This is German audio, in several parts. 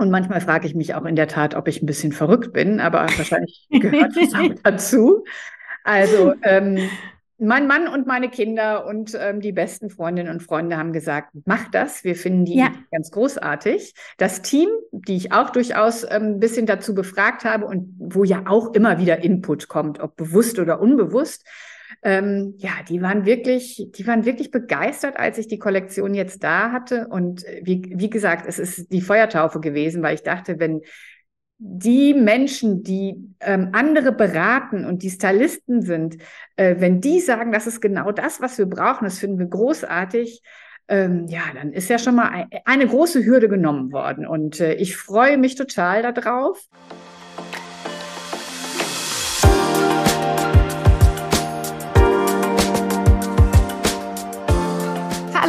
Und manchmal frage ich mich auch in der Tat, ob ich ein bisschen verrückt bin, aber wahrscheinlich gehört das auch dazu. Also ähm, mein Mann und meine Kinder und ähm, die besten Freundinnen und Freunde haben gesagt, mach das. Wir finden die ja. ganz großartig. Das Team, die ich auch durchaus ähm, ein bisschen dazu befragt habe und wo ja auch immer wieder Input kommt, ob bewusst oder unbewusst, ähm, ja, die waren wirklich, die waren wirklich begeistert, als ich die Kollektion jetzt da hatte. Und äh, wie, wie gesagt, es ist die Feuertaufe gewesen, weil ich dachte, wenn die Menschen, die ähm, andere beraten und die Stylisten sind, äh, wenn die sagen, das ist genau das, was wir brauchen, das finden wir großartig, ähm, ja, dann ist ja schon mal ein, eine große Hürde genommen worden. Und äh, ich freue mich total darauf.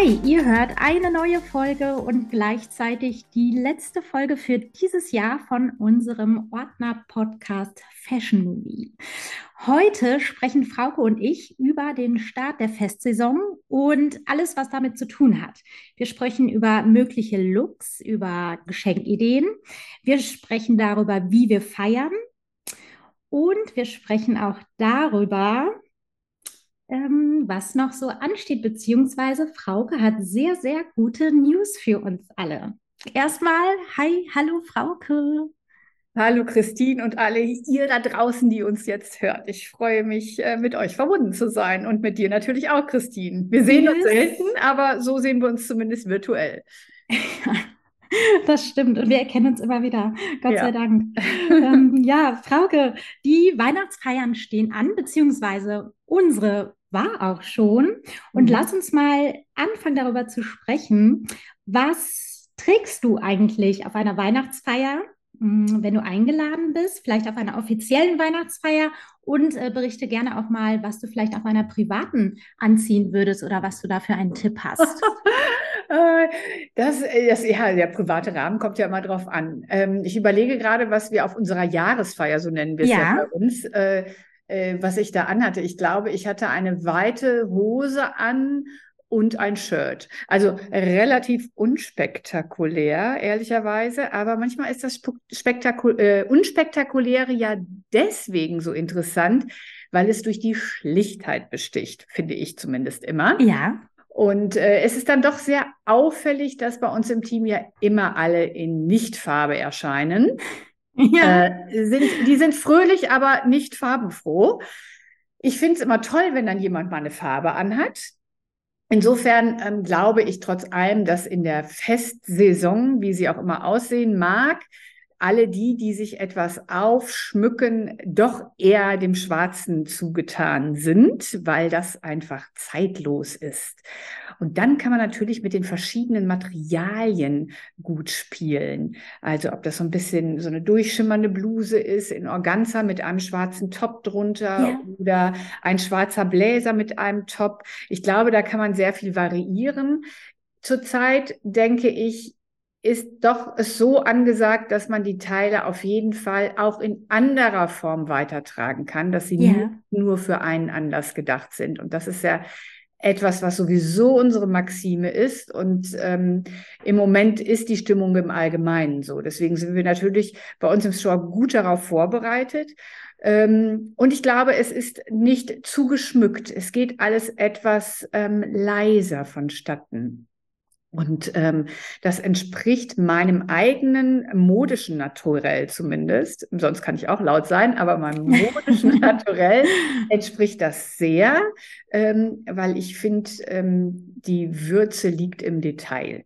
Hi, ihr hört eine neue Folge und gleichzeitig die letzte Folge für dieses Jahr von unserem Ordner-Podcast Fashion Movie. Heute sprechen Frauke und ich über den Start der Festsaison und alles, was damit zu tun hat. Wir sprechen über mögliche Looks, über Geschenkideen. Wir sprechen darüber, wie wir feiern. Und wir sprechen auch darüber, ähm, was noch so ansteht, beziehungsweise Frauke hat sehr, sehr gute News für uns alle. Erstmal, hi, hallo Frauke. Hallo Christine und alle ihr da draußen, die uns jetzt hört. Ich freue mich, äh, mit euch verbunden zu sein und mit dir natürlich auch, Christine. Wir sehen yes. uns selten, aber so sehen wir uns zumindest virtuell. Das stimmt. Und wir erkennen uns immer wieder. Gott ja. sei Dank. ähm, ja, Frauke, die Weihnachtsfeiern stehen an, beziehungsweise unsere war auch schon. Und mhm. lass uns mal anfangen darüber zu sprechen. Was trägst du eigentlich auf einer Weihnachtsfeier, hm, wenn du eingeladen bist, vielleicht auf einer offiziellen Weihnachtsfeier und äh, berichte gerne auch mal, was du vielleicht auf einer privaten anziehen würdest oder was du da für einen Tipp hast. Äh, das, äh, das, ja, der private Rahmen kommt ja immer drauf an. Ähm, ich überlege gerade, was wir auf unserer Jahresfeier, so nennen wir es ja. ja bei uns, äh, äh, was ich da anhatte. Ich glaube, ich hatte eine weite Hose an und ein Shirt. Also relativ unspektakulär, ehrlicherweise. Aber manchmal ist das Spektakul äh, Unspektakuläre ja deswegen so interessant, weil es durch die Schlichtheit besticht, finde ich zumindest immer. Ja. Und äh, es ist dann doch sehr auffällig, dass bei uns im Team ja immer alle in Nichtfarbe erscheinen. Ja. Äh, sind, die sind fröhlich, aber nicht farbenfroh. Ich finde es immer toll, wenn dann jemand mal eine Farbe anhat. Insofern ähm, glaube ich trotz allem, dass in der Festsaison, wie sie auch immer aussehen mag, alle die, die sich etwas aufschmücken, doch eher dem Schwarzen zugetan sind, weil das einfach zeitlos ist. Und dann kann man natürlich mit den verschiedenen Materialien gut spielen. Also ob das so ein bisschen so eine durchschimmernde Bluse ist in Organza mit einem schwarzen Top drunter ja. oder ein schwarzer Bläser mit einem Top. Ich glaube, da kann man sehr viel variieren. Zurzeit denke ich, ist doch es so angesagt, dass man die Teile auf jeden Fall auch in anderer Form weitertragen kann, dass sie yeah. nicht nur für einen Anlass gedacht sind. Und das ist ja etwas, was sowieso unsere Maxime ist. Und ähm, im Moment ist die Stimmung im Allgemeinen so. Deswegen sind wir natürlich bei uns im Store gut darauf vorbereitet. Ähm, und ich glaube, es ist nicht zu geschmückt. Es geht alles etwas ähm, leiser vonstatten. Und ähm, das entspricht meinem eigenen modischen Naturell zumindest. Sonst kann ich auch laut sein, aber meinem modischen Naturell entspricht das sehr, ähm, weil ich finde, ähm, die Würze liegt im Detail.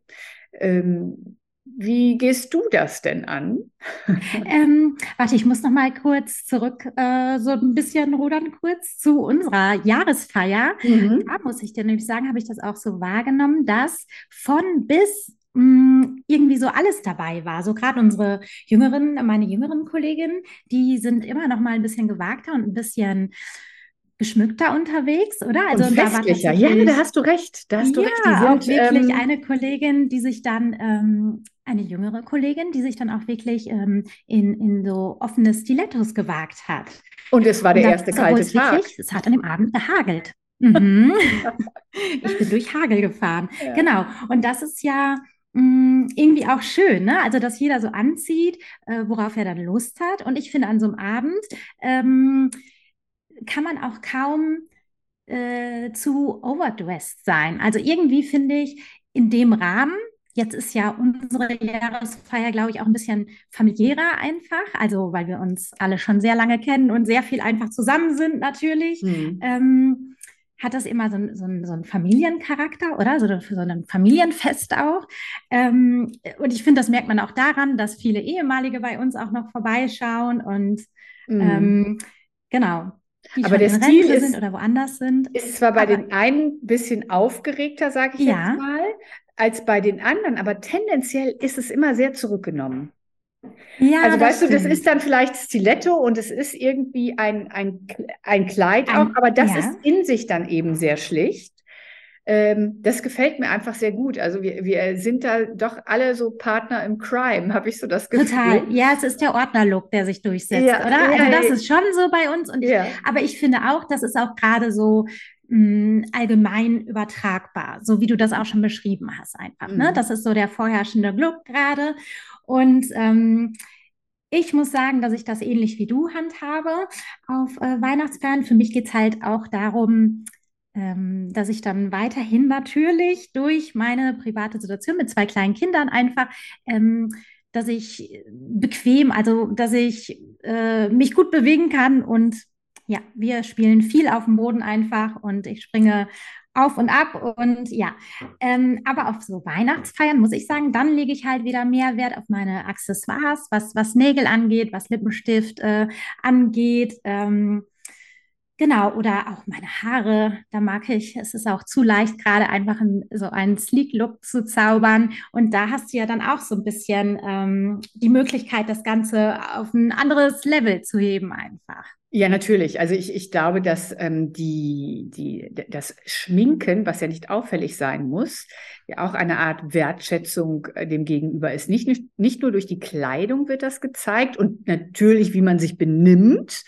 Ähm, wie gehst du das denn an? ähm, warte, ich muss noch mal kurz zurück, äh, so ein bisschen rudern kurz zu unserer Jahresfeier. Mhm. Da muss ich dir nämlich sagen, habe ich das auch so wahrgenommen, dass von bis mm, irgendwie so alles dabei war. So gerade unsere jüngeren, meine jüngeren Kolleginnen, die sind immer noch mal ein bisschen gewagter und ein bisschen geschmückter unterwegs, oder? Also und festlicher. Da ja, da hast du recht. Da hast du ja, recht. Die sind, auch wirklich ähm, eine Kollegin, die sich dann, ähm, eine jüngere Kollegin, die sich dann auch wirklich ähm, in, in so offene Stilettos gewagt hat. Und es war der erste kalte Tag. Wirklich, es hat an dem Abend gehagelt. Mhm. ich bin durch Hagel gefahren. Ja. Genau. Und das ist ja mh, mm, irgendwie auch schön, ne? Also, dass jeder so anzieht, äh, worauf er dann Lust hat. Und ich finde, an so einem Abend ähm, kann man auch kaum äh, zu overdressed sein. Also irgendwie finde ich in dem Rahmen, jetzt ist ja unsere Jahresfeier, glaube ich, auch ein bisschen familiärer einfach, also weil wir uns alle schon sehr lange kennen und sehr viel einfach zusammen sind natürlich. Mhm. Ähm, hat das immer so, so, so einen Familiencharakter, oder? So, so ein Familienfest auch. Ähm, und ich finde, das merkt man auch daran, dass viele ehemalige bei uns auch noch vorbeischauen und mhm. ähm, genau die aber der Stil ist, sind oder woanders sind. Ist zwar bei den einen ein bisschen aufgeregter, sage ich ja. jetzt mal, als bei den anderen, aber tendenziell ist es immer sehr zurückgenommen. Ja, also weißt stimmt. du, das ist dann vielleicht Stiletto und es ist irgendwie ein, ein, ein Kleid ein, auch, aber das ja. ist in sich dann eben sehr schlicht. Ähm, das gefällt mir einfach sehr gut. Also wir, wir sind da doch alle so Partner im Crime, habe ich so das Gefühl. Total. Ja, es ist der Ordnerlook, der sich durchsetzt, ja, oder? Also das ist schon so bei uns. Und ja. aber ich finde auch, das ist auch gerade so mh, mm, allgemein übertragbar, so wie du das auch schon beschrieben hast, einfach. Ne? Mhm. Ne? Das ist so der vorherrschende Look gerade. Und ähm, ich muss sagen, dass ich das ähnlich wie du handhabe auf äh, Weihnachtsfeiern. Für mich geht es halt auch darum, dass ich dann weiterhin natürlich durch meine private Situation mit zwei kleinen Kindern einfach, ähm, dass ich bequem, also dass ich äh, mich gut bewegen kann und ja, wir spielen viel auf dem Boden einfach und ich springe auf und ab und ja, ähm, aber auf so Weihnachtsfeiern muss ich sagen, dann lege ich halt wieder mehr Wert auf meine Accessoires, was, was Nägel angeht, was Lippenstift äh, angeht. Ähm, Genau, oder auch meine Haare, da mag ich, es ist auch zu leicht, gerade einfach in, so einen Sleek-Look zu zaubern. Und da hast du ja dann auch so ein bisschen ähm, die Möglichkeit, das Ganze auf ein anderes Level zu heben einfach. Ja, natürlich. Also ich, ich glaube, dass ähm, die, die, das Schminken, was ja nicht auffällig sein muss, ja auch eine Art Wertschätzung äh, dem Gegenüber ist. Nicht, nicht, nicht nur durch die Kleidung wird das gezeigt und natürlich, wie man sich benimmt,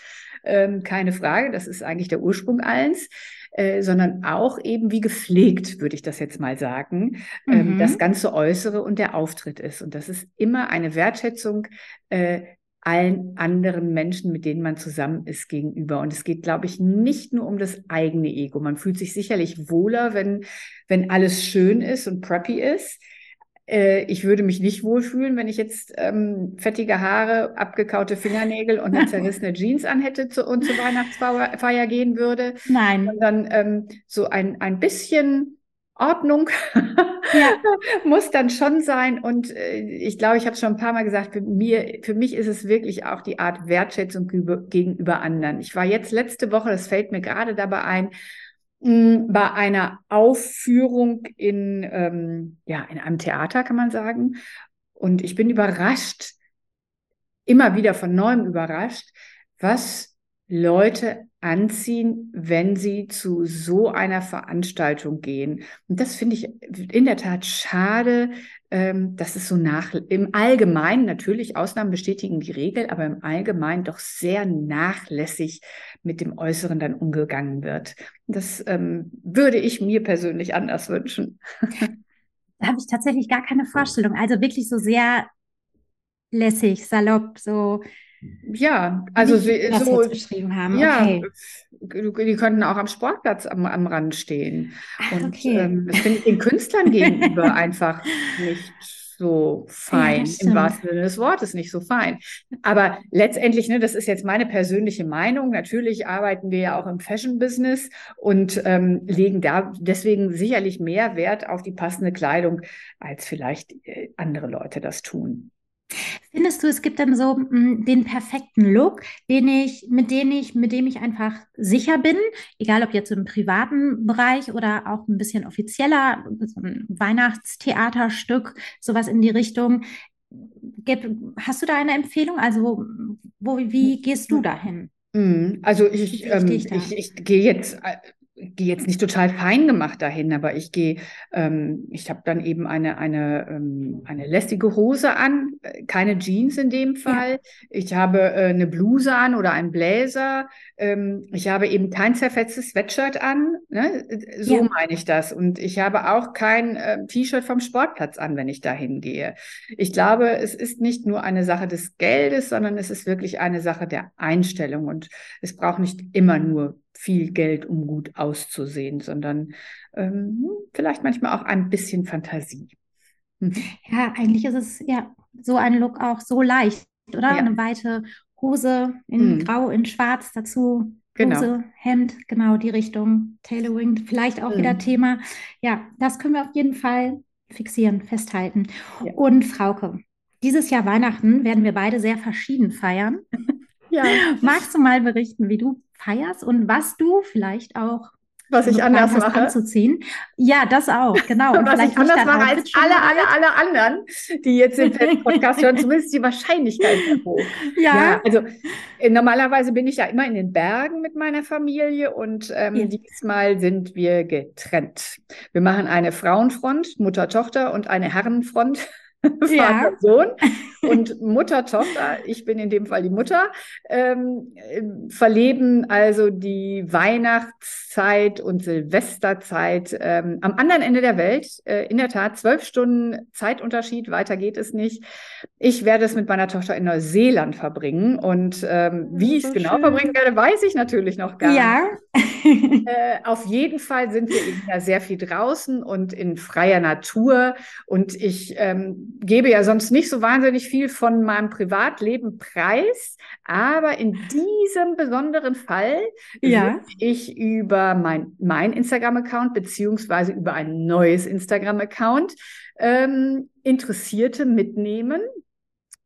ähm, keine Frage, das ist eigentlich der Ursprung allens. Äh, sondern auch eben wie gepflegt, würde ich das jetzt mal sagen, ähm, mhm. das ganze Äußere und der Auftritt ist. Und das ist immer eine Wertschätzung äh, allen anderen Menschen, mit denen man zusammen ist, gegenüber. Und es geht, glaube ich, nicht nur um das eigene Ego. Man fühlt sich sicherlich wohler, wenn, wenn alles schön ist und preppy ist. Äh, ich würde mich nicht wohlfühlen, wenn ich jetzt ähm, fettige Haare, abgekaute Fingernägel und eine zerrissene Jeans anhätte zu, und zur Weihnachtsfeier gehen würde. Nein. Sondern ähm, so ein, ein bisschen Ordnung ja. muss dann schon sein. Und äh, ich glaube, ich habe es schon ein paar Mal gesagt, für, mir, für mich ist es wirklich auch die Art Wertschätzung gegenüber anderen. Ich war jetzt letzte Woche, das fällt mir gerade dabei ein, bei einer Aufführung in, ähm, ja, in einem Theater, kann man sagen. Und ich bin überrascht, immer wieder von neuem überrascht, was Leute anziehen, wenn sie zu so einer Veranstaltung gehen. Und das finde ich in der Tat schade, ähm, dass es so nach, im Allgemeinen, natürlich, Ausnahmen bestätigen die Regel, aber im Allgemeinen doch sehr nachlässig mit dem Äußeren dann umgegangen wird. Das ähm, würde ich mir persönlich anders wünschen. Da habe ich tatsächlich gar keine Vorstellung. Also wirklich so sehr lässig, salopp, so ja, also sie, so beschrieben haben. Ja, okay. die könnten auch am Sportplatz am, am Rand stehen. Ach, und okay. ähm, das finde ich den Künstlern gegenüber einfach nicht so fein, Ja, im wahrsten Sinne des Wortes nicht so fein. Aber letztendlich, ne, das ist jetzt meine persönliche Meinung. Natürlich arbeiten wir ja auch im Fashion-Business und ähm, legen da deswegen sicherlich mehr Wert auf die passende Kleidung, als vielleicht äh, andere Leute das tun. Findest du, es gibt dann so mh, mm, den perfekten Look, den ich, mit dem ich, mit dem ich einfach sicher bin, egal ob jetzt im privaten Bereich oder auch ein bisschen offizieller, so ein Weihnachtstheaterstück, sowas in die Richtung. Hast du da eine Empfehlung? Also, wo, wie gehst du dahin? Mm, also ich, ähm, ich, ich gehe jetzt äh, gehe jetzt nicht total fein gemacht dahin, aber ich gehe, ähm, ich habe dann eben eine, eine, ähm, eine lästige Hose an, äh, keine Jeans in dem Fall. Ja. Ich habe äh, eine Bluse an oder einen Bläser. Ähm, ich habe eben kein zerfetztes Sweatshirt an. Ne? So ja. meine ich das. Und ich habe auch kein äh, T-Shirt vom Sportplatz an, wenn ich dahin gehe. Ich glaube, es ist nicht nur eine Sache des Geldes, sondern es ist wirklich eine Sache der Einstellung. Und es braucht nicht immer nur viel Geld, um gut auszusehen, sondern ähm, vielleicht manchmal auch ein bisschen Fantasie. Mhm. Ja, eigentlich ist es ja so ein Look auch so leicht, oder? Ja. Eine weite Hose in mhm. Grau, in Schwarz dazu. Genau. Hose, Hemd, genau die Richtung. Tailoring, vielleicht auch mhm. wieder Thema. Ja, das können wir auf jeden Fall fixieren, festhalten. Ja. Und Frauke, dieses Jahr Weihnachten werden wir beide sehr verschieden feiern. Ja. Magst du mal berichten, wie du feierst und was du vielleicht auch was ich anders mache. Anzuziehen. Ja, das auch, genau. Und was ich anders mache als alle, alle, alle anderen, die jetzt den Podcast hören, zumindest die Wahrscheinlichkeit hoch. Ja. ja. Also äh, normalerweise bin ich ja immer in den Bergen mit meiner Familie und ähm, ja. diesmal sind wir getrennt. Wir machen eine Frauenfront, Mutter, Tochter und eine Herrenfront. Vater, ja. Sohn und Mutter, Tochter, ich bin in dem Fall die Mutter, ähm, verleben also die Weihnachtszeit und Silvesterzeit ähm, am anderen Ende der Welt. Äh, in der Tat, zwölf Stunden Zeitunterschied, weiter geht es nicht. Ich werde es mit meiner Tochter in Neuseeland verbringen und ähm, wie ich es genau schön. verbringen werde, weiß ich natürlich noch gar ja. nicht. äh, auf jeden Fall sind wir eben ja sehr viel draußen und in freier Natur und ich ähm, gebe ja sonst nicht so wahnsinnig viel von meinem Privatleben preis, aber in diesem besonderen Fall ja. ich über mein, mein Instagram-Account beziehungsweise über ein neues Instagram-Account ähm, Interessierte mitnehmen,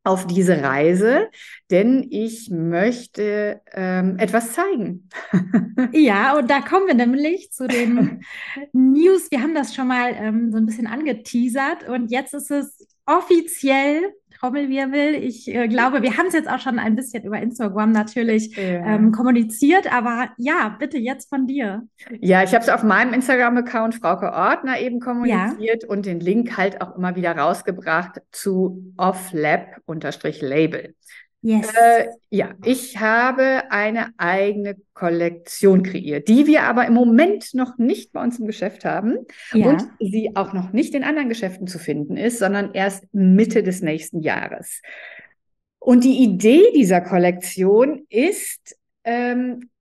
auf diese Reise, denn ich möchte ähm, etwas zeigen. ja, und da kommen wir nämlich zu den News. Wir haben das schon mal ähm, so ein bisschen angeteasert und jetzt ist es offiziell Trommelwirbel. Ich äh, glaube, wir haben es jetzt auch schon ein bisschen über Instagram natürlich ja. ähm, kommuniziert, aber ja, bitte jetzt von dir. Ja, ich habe es auf meinem Instagram-Account Frauke Ordner eben kommuniziert ja. und den Link halt auch immer wieder rausgebracht zu offlab-label. Yes. Äh, ja, ich habe eine eigene Kollektion kreiert, die wir aber im Moment noch nicht bei uns im Geschäft haben ja. und sie auch noch nicht in anderen Geschäften zu finden ist, sondern erst Mitte des nächsten Jahres. Und die Idee dieser Kollektion ist, ähm,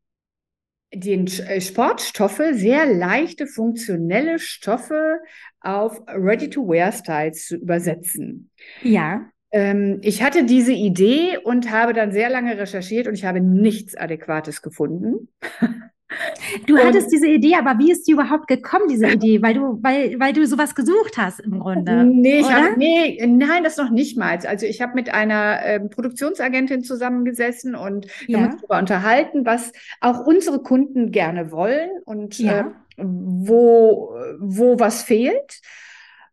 den äh, Sportstoffe, sehr leichte, funktionelle Stoffe auf Ready-to-Wear-Styles zu übersetzen. Ja. Ähm, ich hatte diese Idee und habe dann sehr lange recherchiert und ich habe nichts Adäquates gefunden. Du und, hattest diese Idee, aber wie ist die überhaupt gekommen, diese Idee? Weil du, weil, weil du sowas gesucht hast im Grunde. Nee, hab, nee nein, das noch nicht mal. Also ich habe mit einer äh, Produktionsagentin zusammengesessen und wir ja. haben uns darüber unterhalten, was auch unsere Kunden gerne wollen und ja. äh, wo, wo was fehlt.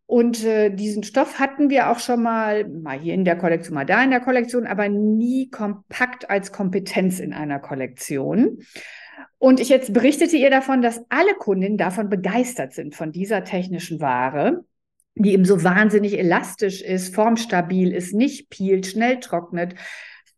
Und äh, diesen Stoff hatten wir auch schon mal, mal hier in der Kollektion, mal da in der Kollektion, aber nie kompakt als Kompetenz in einer Kollektion. Und ich jetzt berichtete ihr davon, dass alle Kundinnen davon begeistert sind, von dieser technischen Ware, die eben so wahnsinnig elastisch ist, formstabil ist, nicht peelt, schnell trocknet,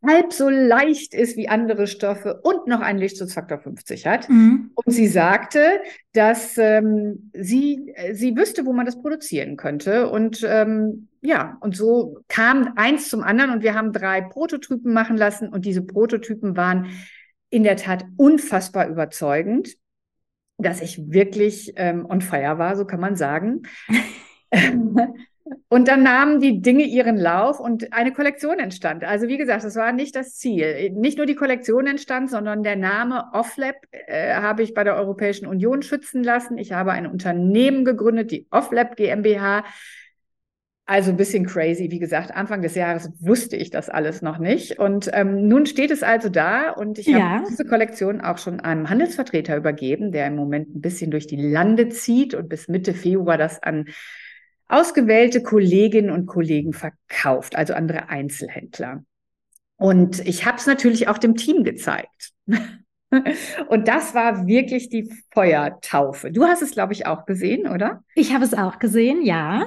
halb so leicht ist wie andere Stoffe und noch einen Lichtschutzfaktor 50 hat. Mhm. Und sie sagte, dass ähm, sie, äh, sie wüsste, wo man das produzieren könnte. Und ähm, ja, und so kam eins zum anderen und wir haben drei Prototypen machen lassen und diese Prototypen waren in der Tat unfassbar überzeugend, dass ich wirklich ähm, on fire war, so kann man sagen. Und dann nahmen die Dinge ihren Lauf und eine Kollektion entstand. Also wie gesagt, das war nicht das Ziel. Nicht nur die Kollektion entstand, sondern der Name Offlab äh, habe ich bei der Europäischen Union schützen lassen. Ich habe ein Unternehmen gegründet, die Offlab GmbH. Also ein bisschen crazy. Wie gesagt, Anfang des Jahres wusste ich das alles noch nicht. Und ähm, nun steht es also da und ich ja. habe diese Kollektion auch schon einem Handelsvertreter übergeben, der im Moment ein bisschen durch die Lande zieht und bis Mitte Februar das an ausgewählte Kolleginnen und Kollegen verkauft, also andere Einzelhändler. Und ich habe es natürlich auch dem Team gezeigt. Und das war wirklich die Feuertaufe. Du hast es, glaube ich, auch gesehen, oder? Ich habe es auch gesehen, ja.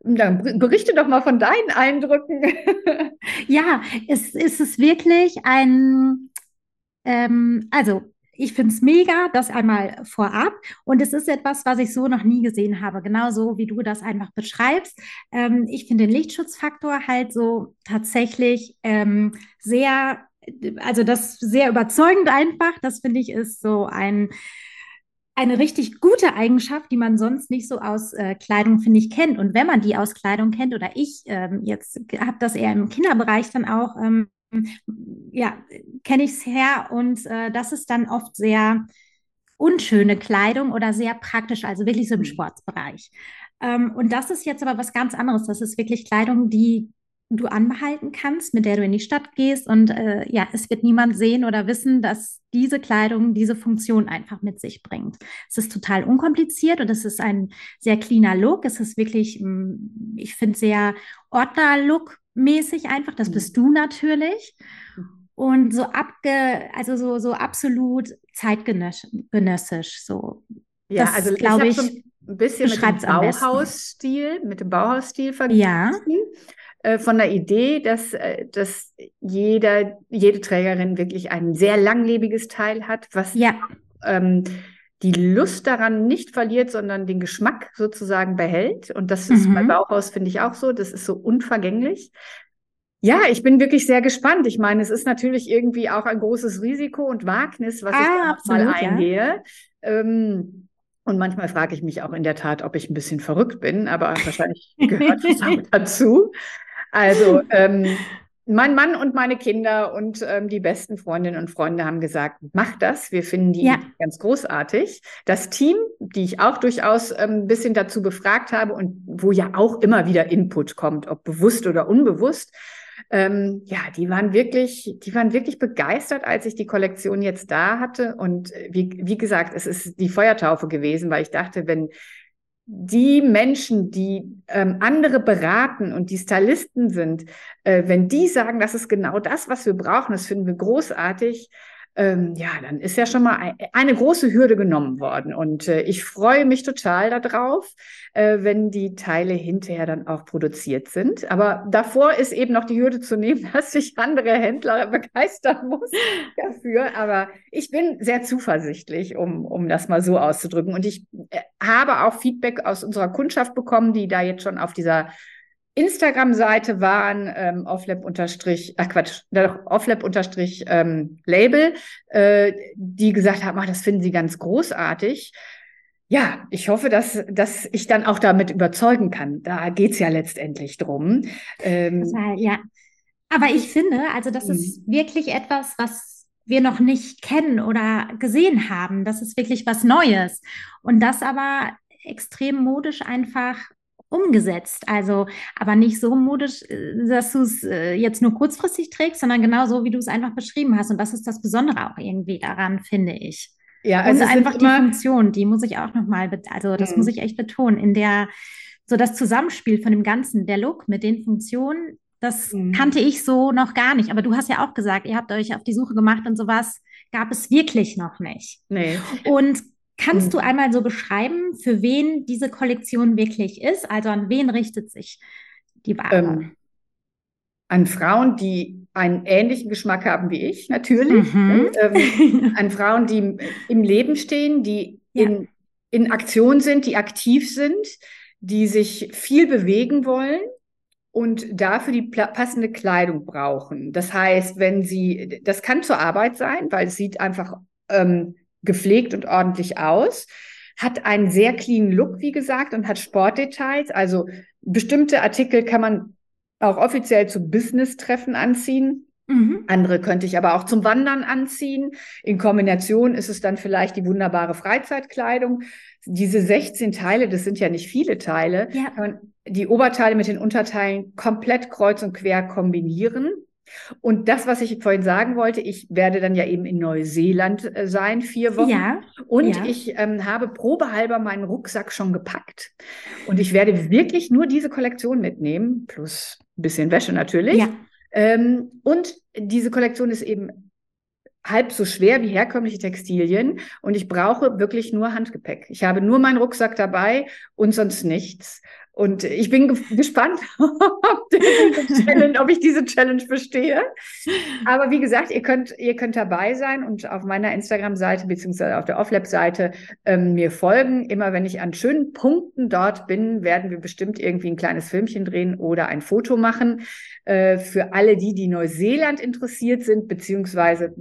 Dann berichte doch mal von deinen Eindrücken. ja, es, es ist wirklich ein, ähm, also ich finde es mega, das einmal vorab. Und es ist etwas, was ich so noch nie gesehen habe, genauso wie du das einfach beschreibst. Ähm, ich finde den Lichtschutzfaktor halt so tatsächlich ähm, sehr, also das sehr überzeugend einfach. Das finde ich ist so ein eine richtig gute Eigenschaft, die man sonst nicht so aus äh, Kleidung, finde ich, kennt. Und wenn man die aus Kleidung kennt, oder ich ähm, jetzt habe das eher im Kinderbereich dann auch ähm, ja, kenne ich es her und äh, das ist dann oft sehr unschöne Kleidung oder sehr praktisch, also wirklich so im mhm. Sportsbereich. Ähm, und das ist jetzt aber was ganz anderes. Das ist wirklich Kleidung, die du anbehalten kannst, mit der du in die Stadt gehst und äh, ja, es wird niemand sehen oder wissen, dass diese Kleidung diese Funktion einfach mit sich bringt. Es ist total unkompliziert und es ist ein sehr cleaner Look. Es ist wirklich, mm, ich finde, sehr Ordner-Look mäßig einfach. Das mhm. bist du natürlich. Und so abge, also so, so absolut zeitgenössisch, so. Ja, das, also glaube ich, so ein bisschen mit dem Bauhausstil, mit dem Bauhausstil verglichen. Ja. Äh, von der Idee, dass, äh, dass jeder, jede Trägerin wirklich ein sehr langlebiges Teil hat, was ja. ähm, die Lust daran nicht verliert, sondern den Geschmack sozusagen behält. Und das ist mhm. bei Bauhaus, finde ich, auch so. Das ist so unvergänglich. Ja, ich bin wirklich sehr gespannt. Ich meine, es ist natürlich irgendwie auch ein großes Risiko und Wagnis, was ah, ich absolut, mal eingehe. Ja. Ähm, und manchmal frage ich mich auch in der Tat, ob ich ein bisschen verrückt bin, aber wahrscheinlich gehört das auch dazu. Also ähm, mein Mann und meine Kinder und ähm, die besten Freundinnen und Freunde haben gesagt, mach das. Wir finden die ja. ganz großartig. Das Team, die ich auch durchaus ähm, ein bisschen dazu befragt habe und wo ja auch immer wieder Input kommt, ob bewusst oder unbewusst, ähm, ja, die waren wirklich, die waren wirklich begeistert, als ich die Kollektion jetzt da hatte. Und äh, wie, wie gesagt, es ist die Feuertaufe gewesen, weil ich dachte, wenn die Menschen, die ähm, andere beraten und die Stylisten sind, äh, wenn die sagen, das ist genau das, was wir brauchen, das finden wir großartig, ähm, ja, dann ist ja schon mal ein, eine große Hürde genommen worden. Und äh, ich freue mich total darauf, äh, wenn die Teile hinterher dann auch produziert sind. Aber davor ist eben noch die Hürde zu nehmen, dass sich andere Händler begeistern muss dafür. Aber ich bin sehr zuversichtlich, um, um das mal so auszudrücken. Und ich äh, habe auch Feedback aus unserer Kundschaft bekommen, die da jetzt schon auf dieser Instagram-Seite waren ähm, offlab unterstrich, ach Quatsch, offlab unterstrich ähm, Label, äh, die gesagt haben, ach, das finden sie ganz großartig. Ja, ich hoffe, dass, dass ich dann auch damit überzeugen kann. Da geht's ja letztendlich drum. Ähm, ja, aber ich finde, also das ist mhm. wirklich etwas, was wir noch nicht kennen oder gesehen haben. Das ist wirklich was Neues. Und das aber extrem modisch einfach umgesetzt. Also, aber nicht so modisch, äh, dass du es äh, jetzt nur kurzfristig trägst, sondern genau so, wie du es einfach beschrieben hast. Und das ist das Besondere auch irgendwie daran, finde ich. Ja, also und einfach die Funktion, die muss ich auch nochmal, also das mhm. muss ich echt betonen, in der, so das Zusammenspiel von dem Ganzen, der Look mit den Funktionen, das mhm. kannte ich so noch gar nicht. Aber du hast ja auch gesagt, ihr habt euch auf die Suche gemacht und sowas gab es wirklich noch nicht. Nee. Und Kannst mhm. du einmal so beschreiben, für wen diese Kollektion wirklich ist? Also an wen richtet sich die Ware? Ähm, an Frauen, die einen ähnlichen Geschmack haben wie ich, natürlich. Mhm. Ne? Ähm, an Frauen, die im Leben stehen, die ja. in, in Aktion sind, die aktiv sind, die sich viel bewegen wollen und dafür die passende Kleidung brauchen. Das heißt, wenn sie, das kann zur Arbeit sein, weil es sieht einfach ähm, gepflegt und ordentlich aus. hat einen sehr clean Look, wie gesagt, und hat Sportdetails. Also bestimmte Artikel kann man auch offiziell zu Business-Treffen anziehen. Mhm. Andere könnte ich aber auch zum Wandern anziehen. In Kombination ist es dann vielleicht die wunderbare Freizeitkleidung. Diese 16 Teile, das sind ja nicht viele Teile, ja. kann man die Oberteile mit den Unterteilen komplett kreuz und quer kombinieren. Und das, was ich vorhin sagen wollte, ich werde dann ja eben in Neuseeland äh, sein, vier Wochen. Ja, und ja. ich ähm, habe probehalber meinen Rucksack schon gepackt. Und ich werde wirklich nur diese Kollektion mitnehmen, plus ein bisschen Wäsche natürlich. Ja. Ähm, und diese Kollektion ist eben halb so schwer wie herkömmliche Textilien und ich brauche wirklich nur Handgepäck. Ich habe nur meinen Rucksack dabei und sonst nichts. Und ich bin ge gespannt, ob, ob, ich diese Challenge bestehe. Aber wie gesagt, ihr könnt, ihr könnt dabei sein und auf meiner Instagram-Seite beziehungsweise auf der Offlab-Seite ähm, mir folgen. Immer wenn ich an schönen Punkten dort bin, werden wir bestimmt irgendwie ein kleines Filmchen drehen oder ein Foto machen. Äh, für alle die, die Neuseeland interessiert sind, beziehungsweise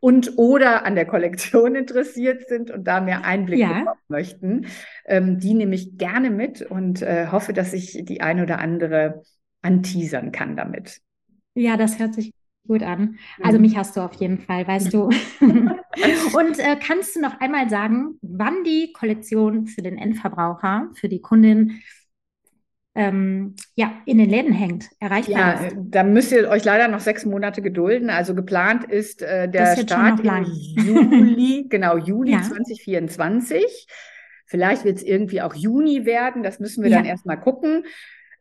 und oder an der Kollektion interessiert sind und da mehr Einblick ja. bekommen möchten. Ähm, die nehme ich gerne mit und äh, hoffe, dass ich die eine oder andere anteasern kann damit. Ja, das hört sich gut an. Also mhm. mich hast du auf jeden Fall, weißt du. und äh, kannst du noch einmal sagen, wann die Kollektion für den Endverbraucher, für die Kundin ähm, ja, in den Läden hängt, erreichbar ja, ist. da müsst ihr euch leider noch sechs Monate gedulden. Also geplant ist äh, der Start im Juli, genau, Juli ja. 2024. Vielleicht wird es irgendwie auch Juni werden, das müssen wir ja. dann erstmal gucken.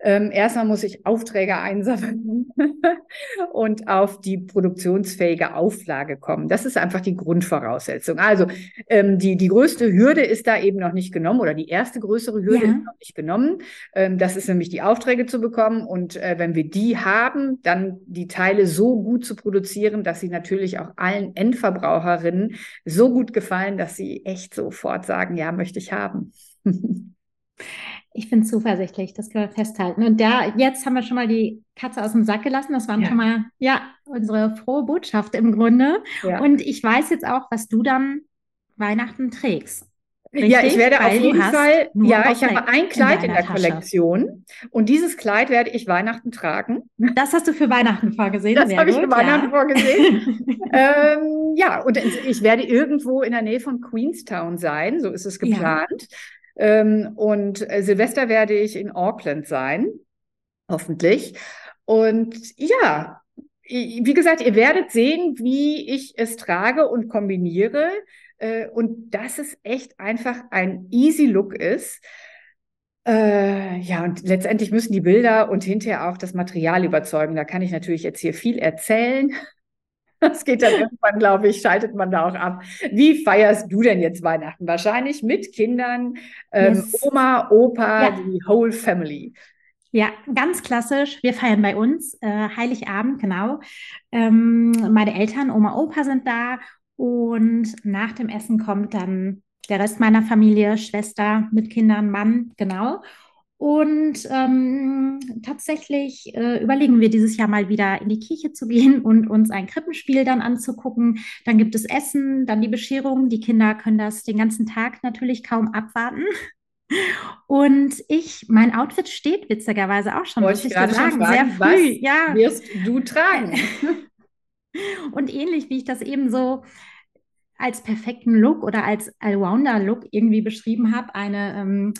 Ähm, erstmal muss ich Aufträge einsammeln und auf die produktionsfähige Auflage kommen. Das ist einfach die Grundvoraussetzung. Also ähm, die, die größte Hürde ist da eben noch nicht genommen oder die erste größere Hürde ja. ist noch nicht genommen. Ähm, das ist nämlich die Aufträge zu bekommen. Und äh, wenn wir die haben, dann die Teile so gut zu produzieren, dass sie natürlich auch allen Endverbraucherinnen so gut gefallen, dass sie echt sofort sagen, ja, möchte ich haben. Ich bin zuversichtlich, das können wir festhalten. Und da, jetzt haben wir schon mal die Katze aus dem Sack gelassen. Das waren ja. schon mal, ja, unsere frohe Botschaft im Grunde. Ja. Und ich weiß jetzt auch, was du dann Weihnachten trägst. Richtig? Ja, ich werde Weil auf jeden Fall, ja, ich habe ein Kleid in, in der Tasche. Kollektion und dieses Kleid werde ich Weihnachten tragen. Das hast du für Weihnachten vorgesehen. Das habe ich für Weihnachten ja. vorgesehen. ähm, ja, und ich werde irgendwo in der Nähe von Queenstown sein, so ist es geplant. Ja. Ähm, und äh, Silvester werde ich in Auckland sein, hoffentlich. Und ja, wie gesagt, ihr werdet sehen, wie ich es trage und kombiniere. Äh, und dass es echt einfach ein easy Look ist. Äh, ja, und letztendlich müssen die Bilder und hinterher auch das Material überzeugen. Da kann ich natürlich jetzt hier viel erzählen. Das geht dann irgendwann, glaube ich, schaltet man da auch ab. Wie feierst du denn jetzt Weihnachten? Wahrscheinlich mit Kindern, ähm, yes. Oma, Opa, ja. die whole family. Ja, ganz klassisch. Wir feiern bei uns äh, Heiligabend, genau. Ähm, meine Eltern, Oma, Opa sind da und nach dem Essen kommt dann der Rest meiner Familie, Schwester mit Kindern, Mann, genau. Und ähm, tatsächlich äh, überlegen wir dieses Jahr mal wieder in die Kirche zu gehen und uns ein Krippenspiel dann anzugucken. Dann gibt es Essen, dann die Bescherung. Die Kinder können das den ganzen Tag natürlich kaum abwarten. Und ich, mein Outfit steht witzigerweise auch schon, Wollte muss ich gerade sagen, fragen, sehr früh. ja. wirst du tragen? Und ähnlich wie ich das eben so als perfekten Look oder als Allrounder-Look irgendwie beschrieben habe, eine ähm,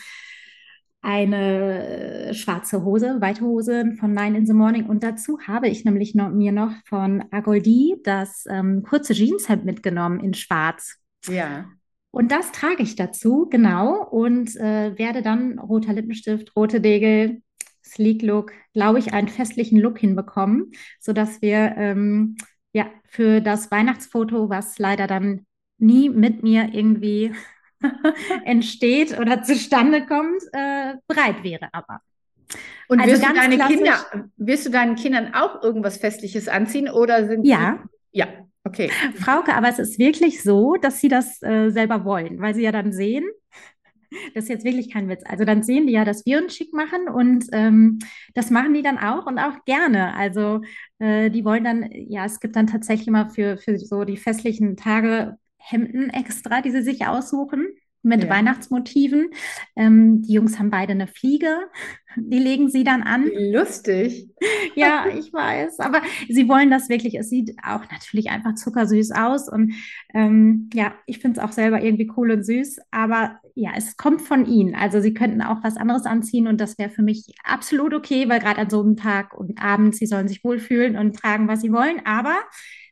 eine schwarze Hose, weite Hose von Nine in the Morning. Und dazu habe ich nämlich noch, mir noch von Agoldi das ähm, kurze Jeanshemd mitgenommen in schwarz. Ja. Und das trage ich dazu, genau, und äh, werde dann roter Lippenstift, rote Degel, Sleek Look, glaube ich, einen festlichen Look hinbekommen, sodass wir ähm, ja für das Weihnachtsfoto, was leider dann nie mit mir irgendwie entsteht oder zustande kommt, äh, bereit wäre aber. Und also wirst, du deine Kinder, wirst du deinen Kindern auch irgendwas Festliches anziehen oder sind Ja. Die, ja, okay. Frauke, aber es ist wirklich so, dass sie das äh, selber wollen, weil sie ja dann sehen, das ist jetzt wirklich kein Witz. Also dann sehen die ja, dass wir uns schick machen und ähm, das machen die dann auch und auch gerne. Also äh, die wollen dann, ja, es gibt dann tatsächlich immer für, für so die festlichen Tage Hemden extra, die sie sich aussuchen. mit ja. Weihnachtsmotiven. Ähm, die Jungs haben beide eine Fliege. Die legen sie dann an. Lustig. Ja, ich weiß. Aber sie wollen das wirklich. Es sieht auch natürlich einfach zuckersüß aus. Und ähm, ja, ich finde es auch selber irgendwie cool und süß. Aber ja, es kommt von ihnen. Also sie könnten auch was anderes anziehen und das wäre für mich absolut okay, weil gerade an so einem Tag und Abend, sie sollen sich wohlfühlen und tragen, was sie wollen. Aber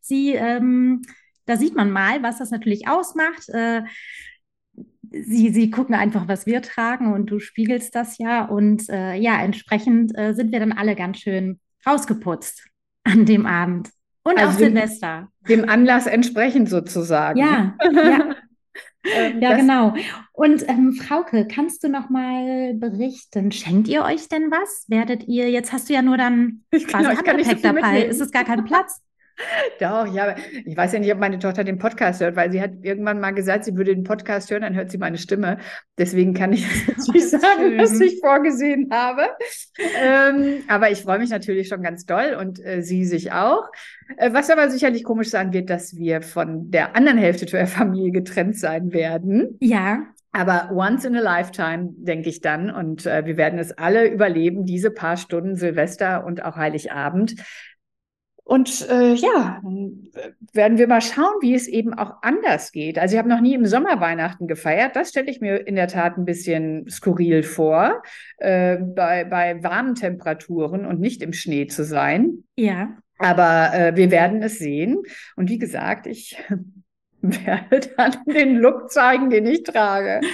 sie, ähm, da sieht man mal, was das natürlich ausmacht. Äh, sie, sie gucken einfach, was wir tragen und du spiegelst das ja. Und äh, ja, entsprechend äh, sind wir dann alle ganz schön rausgeputzt an dem Abend. Und also auch Silvester. Dem, Anlass entsprechend sozusagen. Ja, ja. ähm, ja, genau. Und ähm, Frauke, kannst du noch mal berichten? Schenkt ihr euch denn was? Werdet ihr, jetzt hast du ja nur dann quasi genau, Handgepäck so dabei. Ist es gar kein Platz? Doch, ja, ich weiß ja nicht, ob meine Tochter den Podcast hört, weil sie hat irgendwann mal gesagt, sie würde den Podcast hören, dann hört sie meine Stimme. Deswegen kann ich jetzt nicht sagen, schön. was ich vorgesehen habe. Ähm, aber ich freue mich natürlich schon ganz doll und äh, sie sich auch. Äh, was aber sicherlich komisch sein wird, dass wir von der anderen Hälfte der Familie getrennt sein werden. Ja. Aber once in a lifetime, denke ich dann. Und äh, wir werden es alle überleben, diese paar Stunden Silvester und auch Heiligabend. Und äh, ja, werden wir mal schauen, wie es eben auch anders geht. Also ich habe noch nie im Sommer Weihnachten gefeiert. Das stelle ich mir in der Tat ein bisschen skurril vor, äh, bei, bei warmen Temperaturen und nicht im Schnee zu sein. Ja. Aber äh, wir werden es sehen. Und wie gesagt, ich werde dann den Look zeigen, den ich trage.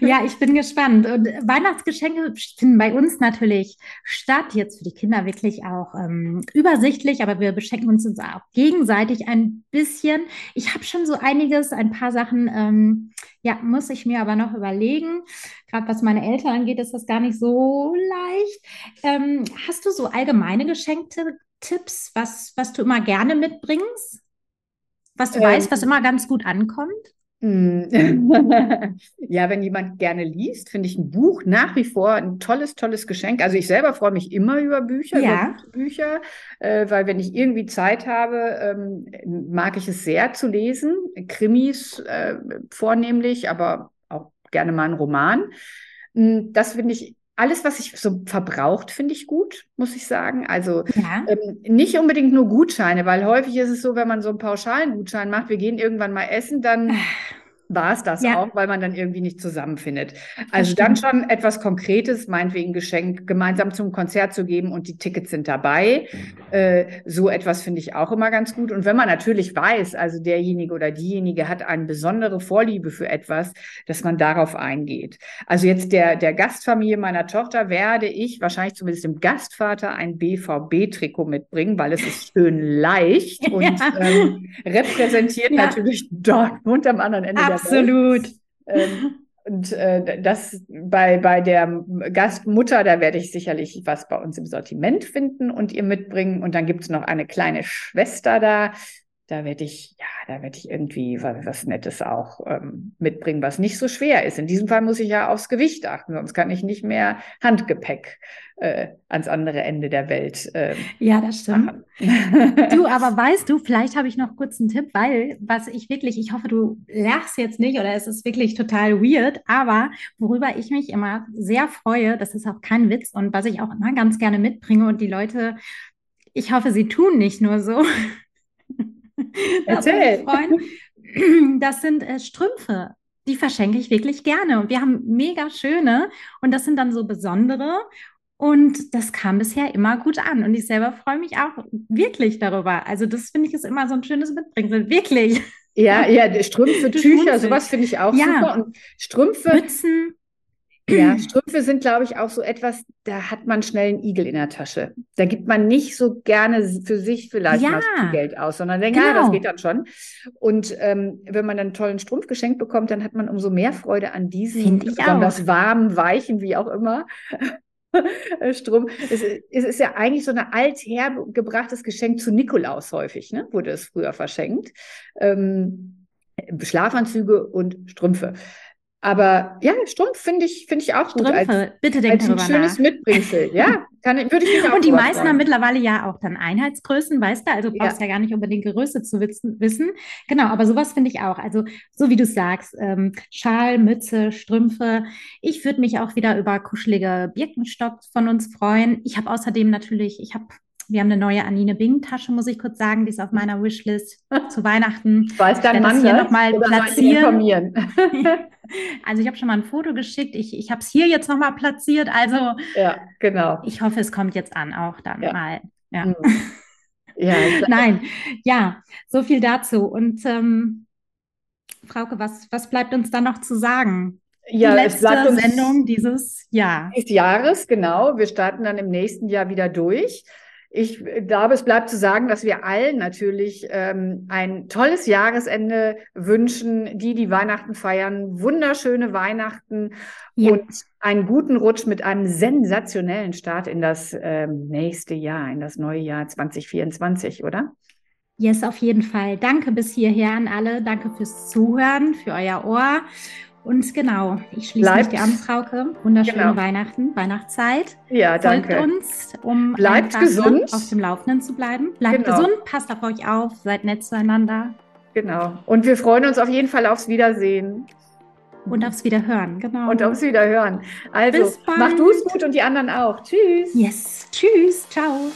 Ja, ich bin gespannt. Und Weihnachtsgeschenke finden bei uns natürlich statt. Jetzt für die Kinder wirklich auch ähm, übersichtlich, aber wir beschenken uns auch gegenseitig ein bisschen. Ich habe schon so einiges, ein paar Sachen, ähm, ja, muss ich mir aber noch überlegen. Gerade was meine Eltern angeht, ist das gar nicht so leicht. Ähm, hast du so allgemeine geschenkte Tipps, was, was du immer gerne mitbringst? Was du ähm, weißt, was immer ganz gut ankommt? Hm. ja, wenn jemand gerne liest, finde ich ein Buch nach wie vor ein tolles, tolles Geschenk. Also ich selber freue mich immer über Bücher, ja. über Bücher, äh, weil wenn ich irgendwie Zeit habe, ähm, mag ich es sehr zu lesen. Krimis äh, vornehmlich, aber auch gerne mal einen Roman. Hm, das finde ich alles, was sich so verbraucht, finde ich gut, muss ich sagen. Also ja. ähm, nicht unbedingt nur Gutscheine, weil häufig ist es so, wenn man so einen pauschalen Gutschein macht, wir gehen irgendwann mal essen, dann war es das ja. auch, weil man dann irgendwie nicht zusammenfindet. Also dann schon etwas Konkretes, meinetwegen Geschenk, gemeinsam zum Konzert zu geben und die Tickets sind dabei. Äh, so etwas finde ich auch immer ganz gut. Und wenn man natürlich weiß, also derjenige oder diejenige hat eine besondere Vorliebe für etwas, dass man darauf eingeht. Also jetzt der, der Gastfamilie meiner Tochter werde ich wahrscheinlich zumindest dem Gastvater ein BVB-Trikot mitbringen, weil es ist schön leicht und ähm, repräsentiert ja. natürlich Dortmund am anderen Ende der Absolut. Ähm, und äh, das bei, bei der Gastmutter, da werde ich sicherlich was bei uns im Sortiment finden und ihr mitbringen. Und dann gibt es noch eine kleine Schwester da, da werde ich, ja, da werde ich irgendwie was, was Nettes auch ähm, mitbringen, was nicht so schwer ist. In diesem Fall muss ich ja aufs Gewicht achten, sonst kann ich nicht mehr Handgepäck äh, ans andere Ende der Welt. Äh, ja, das stimmt. du, aber weißt du, vielleicht habe ich noch kurz einen Tipp, weil was ich wirklich, ich hoffe, du lachst jetzt nicht oder es ist wirklich total weird, aber worüber ich mich immer sehr freue, das ist auch kein Witz und was ich auch immer ganz gerne mitbringe und die Leute, ich hoffe, sie tun nicht nur so. Erzähl. Das sind äh, Strümpfe. Die verschenke ich wirklich gerne. Und wir haben mega schöne. Und das sind dann so besondere. Und das kam bisher immer gut an. Und ich selber freue mich auch wirklich darüber. Also, das finde ich ist immer so ein schönes Mitbringsel. Wirklich. Ja, ja, Strümpfe, Tücher, sowas finde ich auch ja. super. Und Strümpfe. Mützen. Ja, Strümpfe sind, glaube ich, auch so etwas, da hat man schnell einen Igel in der Tasche. Da gibt man nicht so gerne für sich vielleicht ja. mal viel Geld aus, sondern denkt, genau. ja, das geht dann schon. Und ähm, wenn man dann einen tollen Strumpf geschenkt bekommt, dann hat man umso mehr Freude an diesen besonders warmen, weichen, wie auch immer. Strumpf. Es, es, ist ja eigentlich so ein althergebrachtes Geschenk zu Nikolaus häufig, ne? wurde es früher verschenkt. Ähm, Schlafanzüge und Strümpfe. Aber ja, Strumpf finde ich, finde ich auch Strümpfe, gut. Als, bitte denk als ein schönes nach. Mitbringsel. Ja, kann, würde ich mich auch Und die meisten freuen. haben mittlerweile ja auch dann Einheitsgrößen, weißt du? Also Ja. brauchst ja gar nicht unbedingt Größe zu wissen. Genau, aber sowas finde ich auch. Also so wie du sagst, ähm, Schal, Mütze, Strümpfe. Ich würde mich auch wieder über kuschelige Birkenstocks von uns freuen. Ich habe außerdem natürlich, ich habe, wir haben eine neue Anine Bing Tasche, muss ich kurz sagen, die ist auf meiner Wishlist zu Weihnachten. Weiß dein Mann hier das? noch mal Oder soll ich ihn platzieren. Also ich habe schon mal ein Foto geschickt. Ich, ich habe es hier jetzt nochmal platziert. Also ja, genau. ich hoffe, es kommt jetzt an, auch dann Ja. mal. Ja. Mhm. Ja, ich- Nein, ja, so viel dazu. Und ähm, Frauke, was, was bleibt uns da noch zu sagen? ja, Die es letzte bleibt uns Sendung dieses Jahr. des Jahres, genau. Wir starten dann im nächsten Jahr wieder durch. Ich glaube, es bleibt zu sagen, dass wir allen natürlich ähm, ein tolles Jahresende wünschen, die die Weihnachten feiern, wunderschöne Weihnachten Ja. und einen guten Rutsch mit einem sensationellen Start in das ähm, nächste Jahr, in das neue Jahr 2024, oder? Yes, auf jeden Fall. Danke bis hierher an alle. Danke fürs Zuhören, für euer Ohr. Und genau, ich schließe mich Bleibt- dir an, Frauke. Wunderschöne Genau. Weihnachten, Weihnachtszeit. Ja, Folgt danke. uns, um Bleibt gesund. auf dem Laufenden zu bleiben. Bleibt Genau. gesund, passt auf euch auf, seid nett zueinander Genau. Und wir freuen uns auf jeden Fall aufs Wiedersehen und aufs Wiederhören. Genau. und aufs Wiederhören. Also, mach du es gut und die anderen auch. Tschüss. yes. Tschüss. Ciao.